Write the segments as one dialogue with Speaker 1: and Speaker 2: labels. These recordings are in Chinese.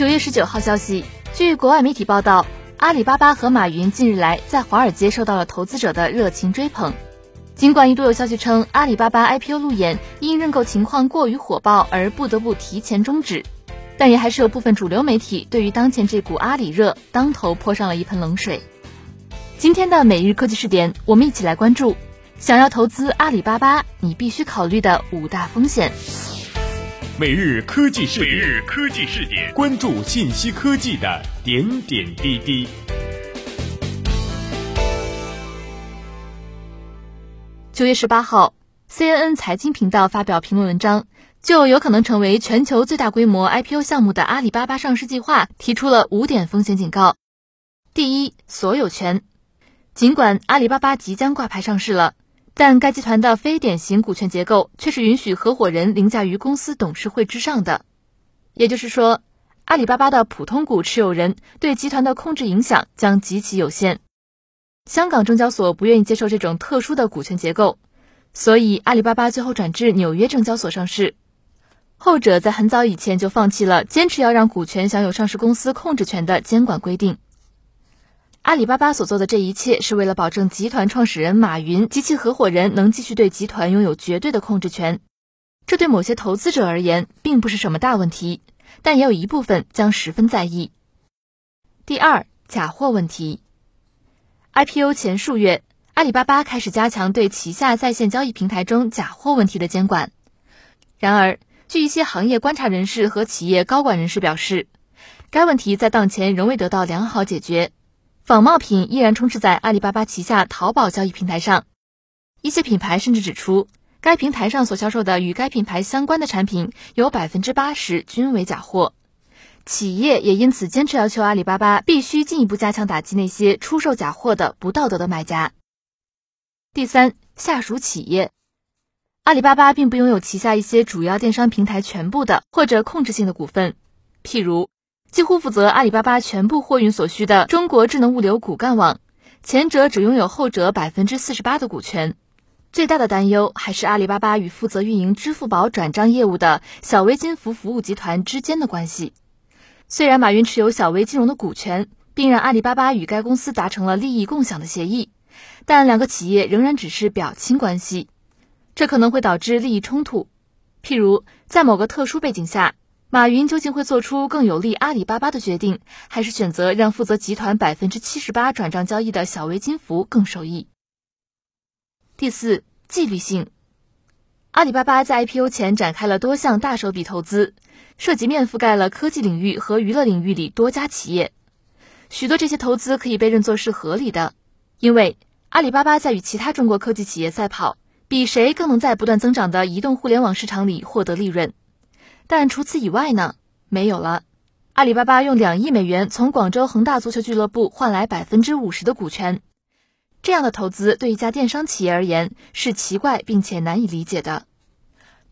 Speaker 1: 九月十九号消息，据国外媒体报道，阿里巴巴和马云近日来在华尔街受到了投资者的热情追捧。尽管一度有消息称阿里巴巴 IPO 路演因认购情况过于火爆而不得不提前终止，但也还是有部分主流媒体对于当前这股阿里热当头泼上了一盆冷水。今天的每日科技视点，我们一起来关注：想要投资阿里巴巴，你必须考虑的五大风险。
Speaker 2: 每日科技视点，每日科技视点，关注信息科技的点点滴滴。
Speaker 1: 九月十八号，CNN 财经频道发表评论文章，就有可能成为全球最大规模 IPO 项目的阿里巴巴上市计划提出了五点风险警告。第一，所有权。尽管阿里巴巴即将挂牌上市了，但该集团的非典型股权结构却是允许合伙人凌驾于公司董事会之上的。也就是说，阿里巴巴的普通股持有人对集团的控制影响将极其有限。香港证交所不愿意接受这种特殊的股权结构，所以阿里巴巴最后转至纽约证交所上市。后者在很早以前就放弃了坚持要让股权享有上市公司控制权的监管规定。阿里巴巴所做的这一切是为了保证集团创始人马云及其合伙人能继续对集团拥有绝对的控制权。这对某些投资者而言并不是什么大问题，但也有一部分将十分在意。第二，假货问题。IPO 前数月，阿里巴巴开始加强对旗下在线交易平台中假货问题的监管。然而，据一些行业观察人士和企业高管人士表示，该问题在当前仍未得到良好解决。仿冒品依然充斥在阿里巴巴旗下淘宝交易平台上。一些品牌甚至指出，该平台上所销售的与该品牌相关的产品有百分之八十均为假货。企业也因此坚持要求阿里巴巴必须进一步加强打击那些出售假货的不道德的卖家。第三，下属企业，阿里巴巴并不拥有旗下一些主要电商平台全部的或者控制性的股份，譬如几乎负责阿里巴巴全部货运所需的中国智能物流骨干网，前者只拥有后者百分之四十八的股权。最大的担忧还是阿里巴巴与负责运营支付宝转账业务的小微金服服务集团之间的关系。虽然马云持有小微金融的股权，并让阿里巴巴与该公司达成了利益共享的协议，但两个企业仍然只是表亲关系，这可能会导致利益冲突。譬如，在某个特殊背景下，马云究竟会做出更有利阿里巴巴的决定，还是选择让负责集团百分之七十八转账交易的小微金服更受益？第四，纪律性。阿里巴巴在 IPO 前展开了多项大手笔投资，涉及面覆盖了科技领域和娱乐领域里多家企业。许多这些投资可以被认作是合理的，因为阿里巴巴在与其他中国科技企业赛跑，比谁更能在不断增长的移动互联网市场里获得利润。但除此以外呢？没有了。阿里巴巴用两亿美元从广州恒大足球俱乐部换来百分之五十的股权。这样的投资对一家电商企业而言是奇怪并且难以理解的。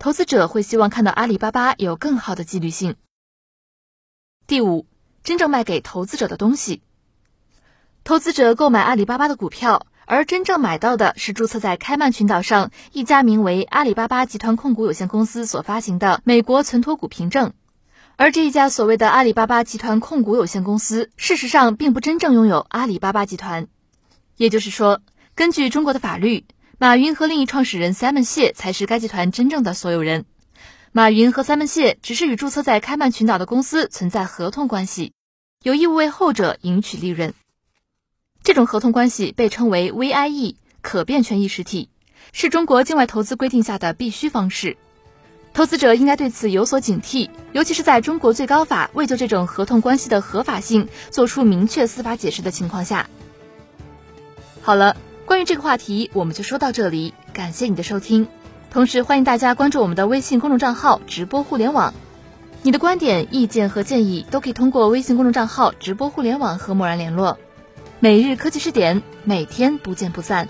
Speaker 1: 投资者会希望看到阿里巴巴有更好的纪律性。第五，真正卖给投资者的东西。投资者购买阿里巴巴的股票，而真正买到的是注册在开曼群岛上一家名为阿里巴巴集团控股有限公司所发行的美国存托股凭证。而这一家所谓的阿里巴巴集团控股有限公司，事实上并不真正拥有阿里巴巴集团。也就是说，根据中国的法律，马云和另一创始人 Simon 谢才是该集团真正的所有人。马云和 Simon 谢只是与注册在开曼群岛的公司存在合同关系，有义务为后者赢取利润。这种合同关系被称为 VIE 可变权益实体，是中国境外投资规定下的必须方式。投资者应该对此有所警惕，尤其是在中国最高法未就这种合同关系的合法性作出明确司法解释的情况下。好了，关于这个话题，我们就说到这里。感谢你的收听，同时欢迎大家关注我们的微信公众账号“直播互联网”。你的观点、意见和建议都可以通过微信公众账号“直播互联网”和默然联络。每日科技视点，每天不见不散。